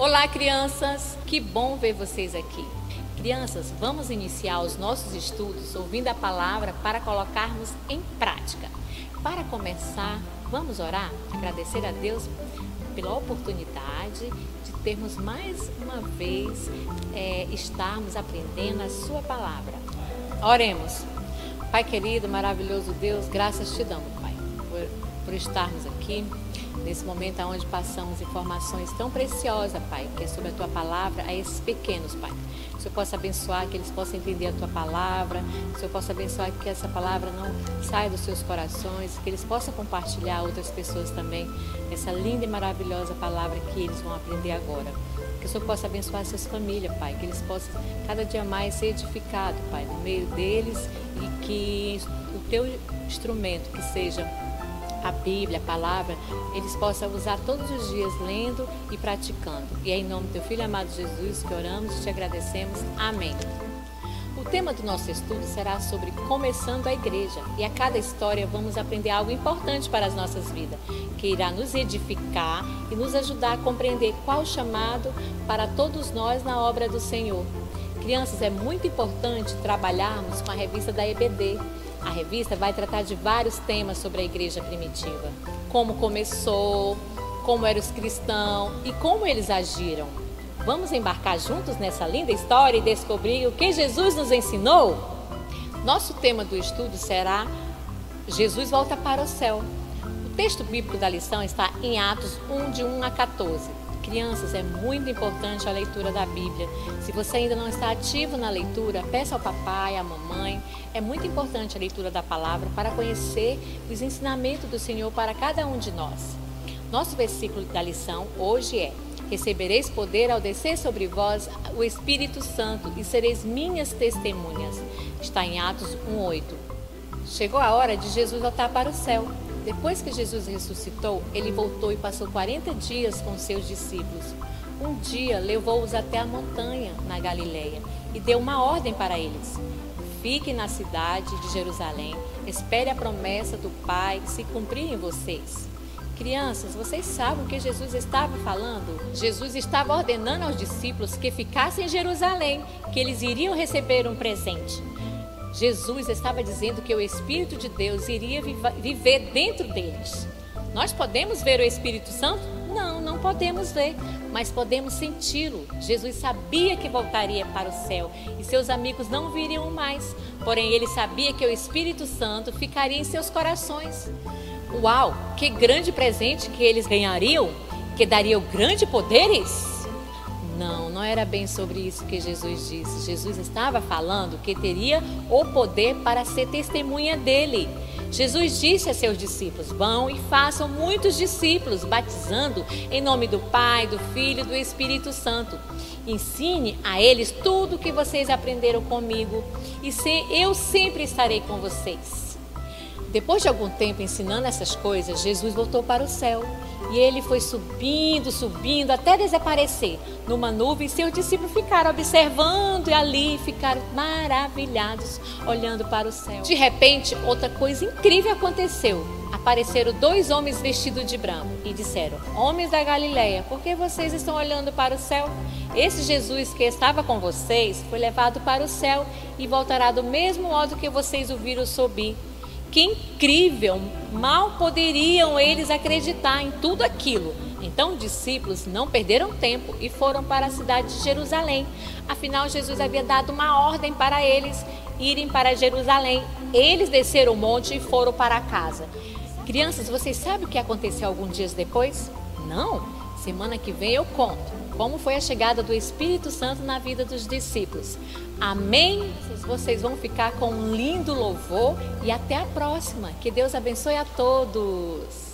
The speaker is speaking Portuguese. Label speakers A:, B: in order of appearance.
A: Olá, crianças! Que bom ver vocês aqui. Crianças, vamos iniciar os nossos estudos ouvindo a palavra para colocarmos em prática. Para começar, vamos orar, agradecer a Deus pela oportunidade de termos mais uma vez é, estarmos aprendendo a Sua palavra. Oremos. Pai querido, maravilhoso Deus, graças te damos, Pai, por, por estarmos aqui nesse momento onde passamos informações tão preciosas, Pai, que é sobre a Tua palavra, a esses pequenos, Pai. Que o Senhor possa abençoar, que eles possam entender a Tua palavra, que o Senhor possa abençoar que essa palavra não saia dos seus corações, que eles possam compartilhar a outras pessoas também essa linda e maravilhosa palavra que eles vão aprender agora. Que o Senhor possa abençoar suas famílias, Pai, que eles possam cada dia mais ser edificados, Pai, no meio deles e que o Teu instrumento, que seja a Bíblia, a palavra, eles possam usar todos os dias lendo e praticando. E é em nome do teu filho amado Jesus que oramos e te agradecemos. Amém. O tema do nosso estudo será sobre começando a igreja e a cada história vamos aprender algo importante para as nossas vidas, que irá nos edificar e nos ajudar a compreender qual o chamado para todos nós na obra do Senhor. Crianças, é muito importante trabalharmos com a revista da EBD, a revista vai tratar de vários temas sobre a igreja primitiva: como começou, como eram os cristãos e como eles agiram. Vamos embarcar juntos nessa linda história e descobrir o que Jesus nos ensinou? Nosso tema do estudo será Jesus volta para o céu. O texto bíblico da lição está em Atos 1, de 1 a 14. Crianças, é muito importante a leitura da Bíblia. Se você ainda não está ativo na leitura, peça ao papai, à mamãe. É muito importante a leitura da palavra para conhecer os ensinamentos do Senhor para cada um de nós. Nosso versículo da lição hoje é: Recebereis poder ao descer sobre vós o Espírito Santo e sereis minhas testemunhas. Está em Atos 1:8. Chegou a hora de Jesus voltar para o céu. Depois que Jesus ressuscitou, ele voltou e passou 40 dias com seus discípulos. Um dia levou-os até a montanha na Galileia e deu uma ordem para eles: Fiquem na cidade de Jerusalém, espere a promessa do Pai se cumprir em vocês. Crianças, vocês sabem o que Jesus estava falando? Jesus estava ordenando aos discípulos que ficassem em Jerusalém, que eles iriam receber um presente. Jesus estava dizendo que o Espírito de Deus iria viver dentro deles. Nós podemos ver o Espírito Santo? Não, não podemos ver, mas podemos senti-lo. Jesus sabia que voltaria para o céu e seus amigos não viriam mais, porém ele sabia que o Espírito Santo ficaria em seus corações. Uau, que grande presente que eles ganhariam, que daria grande poderes! Era bem sobre isso que Jesus disse. Jesus estava falando que teria o poder para ser testemunha dele. Jesus disse a seus discípulos: Vão e façam muitos discípulos, batizando em nome do Pai, do Filho e do Espírito Santo. Ensine a eles tudo o que vocês aprenderam comigo, e se, eu sempre estarei com vocês. Depois de algum tempo ensinando essas coisas, Jesus voltou para o céu e ele foi subindo, subindo, até desaparecer numa nuvem. Seus discípulos ficaram observando e ali ficaram maravilhados, olhando para o céu. De repente, outra coisa incrível aconteceu. Apareceram dois homens vestidos de branco e disseram: Homens da Galileia, por que vocês estão olhando para o céu? Esse Jesus que estava com vocês foi levado para o céu e voltará do mesmo modo que vocês o viram subir. Que incrível! Mal poderiam eles acreditar em tudo aquilo. Então os discípulos não perderam tempo e foram para a cidade de Jerusalém. Afinal, Jesus havia dado uma ordem para eles irem para Jerusalém. Eles desceram o monte e foram para casa. Crianças, vocês sabem o que aconteceu alguns dias depois? Não? Semana que vem eu conto como foi a chegada do Espírito Santo na vida dos discípulos. Amém? Vocês vão ficar com um lindo louvor e até a próxima. Que Deus abençoe a todos.